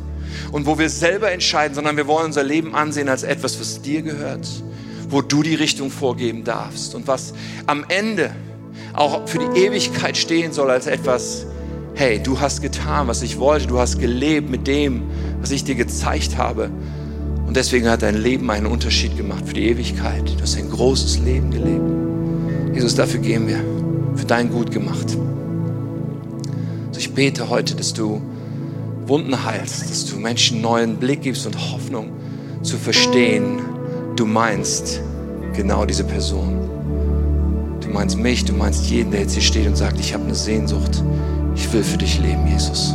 und wo wir selber entscheiden, sondern wir wollen unser Leben ansehen als etwas, was dir gehört, wo du die Richtung vorgeben darfst und was am Ende auch für die Ewigkeit stehen soll als etwas, hey, du hast getan, was ich wollte, du hast gelebt mit dem, was ich dir gezeigt habe. Und deswegen hat dein Leben einen Unterschied gemacht für die Ewigkeit. Du hast ein großes Leben gelebt. Jesus, dafür gehen wir, für dein Gut gemacht. Also ich bete heute, dass du Wunden heilst, dass du Menschen neuen Blick gibst und Hoffnung zu verstehen, du meinst genau diese Person. Du meinst mich, du meinst jeden, der jetzt hier steht und sagt, ich habe eine Sehnsucht. Ich will für dich leben, Jesus.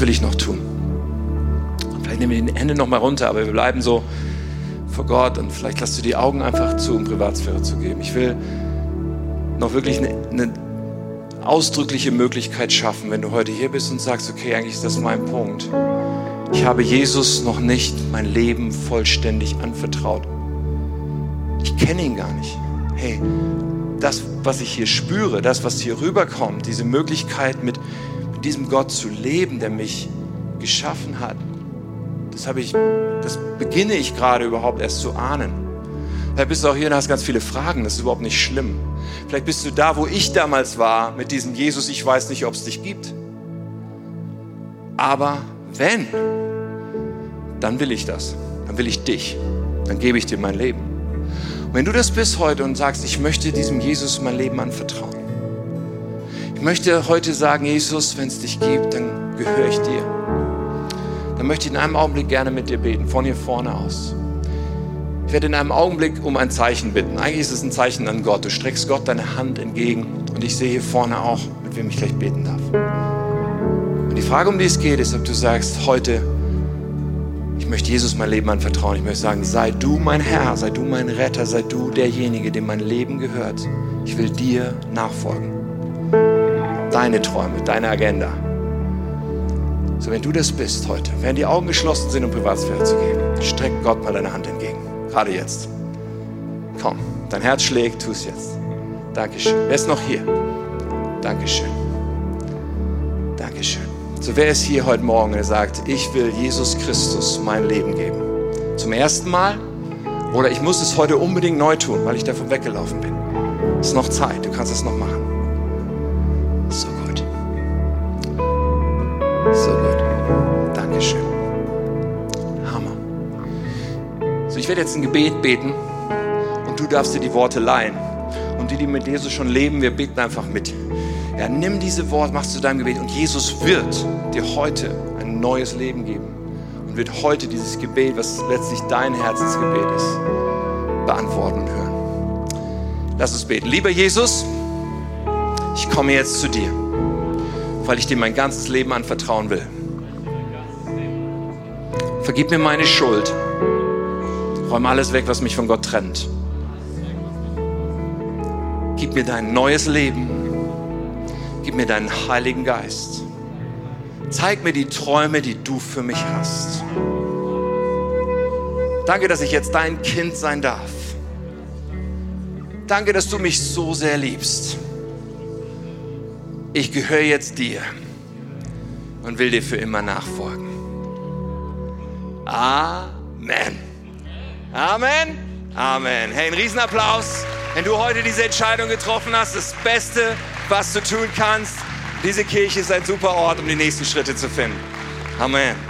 Eins will ich noch tun. Vielleicht nehmen wir die Hände noch mal runter, aber wir bleiben so vor Gott und vielleicht lass du die Augen einfach zu, um Privatsphäre zu geben. Ich will noch wirklich eine, eine ausdrückliche Möglichkeit schaffen, wenn du heute hier bist und sagst, okay, eigentlich ist das mein Punkt. Ich habe Jesus noch nicht mein Leben vollständig anvertraut. Ich kenne ihn gar nicht. Hey, das, was ich hier spüre, das, was hier rüberkommt, diese Möglichkeit, mit, mit diesem Gott zu leben, der mich geschaffen hat, das habe ich, das beginne ich gerade überhaupt erst zu ahnen. Vielleicht bist du auch hier und hast ganz viele Fragen, das ist überhaupt nicht schlimm. Vielleicht bist du da, wo ich damals war, mit diesem Jesus, ich weiß nicht, ob es dich gibt. Aber wenn, dann will ich das. Dann will ich dich. Dann gebe ich dir mein Leben. Und wenn du das bist heute und sagst, ich möchte diesem Jesus mein Leben anvertrauen. Ich möchte heute sagen, Jesus, wenn es dich gibt, dann gehöre ich dir. dann möchte ich in einem Augenblick gerne mit dir beten, von hier vorne aus. Ich werde in einem Augenblick um ein Zeichen bitten. Eigentlich ist es ein Zeichen an Gott. Du streckst Gott deine Hand entgegen und ich sehe hier vorne auch, mit wem ich gleich beten darf. Und die Frage, um die es geht, ist, ob du sagst, heute, ich möchte Jesus mein Leben anvertrauen. Ich möchte sagen, sei du mein Herr, sei du mein Retter, sei du derjenige, dem mein Leben gehört. Ich will dir nachfolgen. Deine Träume, deine Agenda. So, wenn du das bist heute, während die Augen geschlossen sind, um Privatsphäre zu geben, streck Gott mal deine Hand entgegen. Gerade jetzt. Komm, dein Herz schlägt, tu es jetzt. Dankeschön. Wer ist noch hier? Dankeschön. Dankeschön. So, wer ist hier heute Morgen, der sagt, ich will Jesus Christus mein Leben geben? Zum ersten Mal? Oder ich muss es heute unbedingt neu tun, weil ich davon weggelaufen bin. Es ist noch Zeit, du kannst es noch machen. So gut. Dankeschön. Hammer. So, ich werde jetzt ein Gebet beten und du darfst dir die Worte leihen. Und die, die mit Jesus schon leben, wir beten einfach mit. Ja, nimm diese Worte, machst zu deinem Gebet und Jesus wird dir heute ein neues Leben geben und wird heute dieses Gebet, was letztlich dein Herzensgebet ist, beantworten und hören. Lass uns beten. Lieber Jesus, ich komme jetzt zu dir, weil ich dir mein ganzes Leben anvertrauen will. Vergib mir meine Schuld. Räum alles weg, was mich von Gott trennt. Gib mir dein neues Leben. Gib mir deinen Heiligen Geist. Zeig mir die Träume, die du für mich hast. Danke, dass ich jetzt dein Kind sein darf. Danke, dass du mich so sehr liebst. Ich gehöre jetzt dir und will dir für immer nachfolgen. Amen. Amen. Amen. Hey, ein Riesenapplaus, wenn du heute diese Entscheidung getroffen hast. Das Beste, was du tun kannst. Diese Kirche ist ein super Ort, um die nächsten Schritte zu finden. Amen.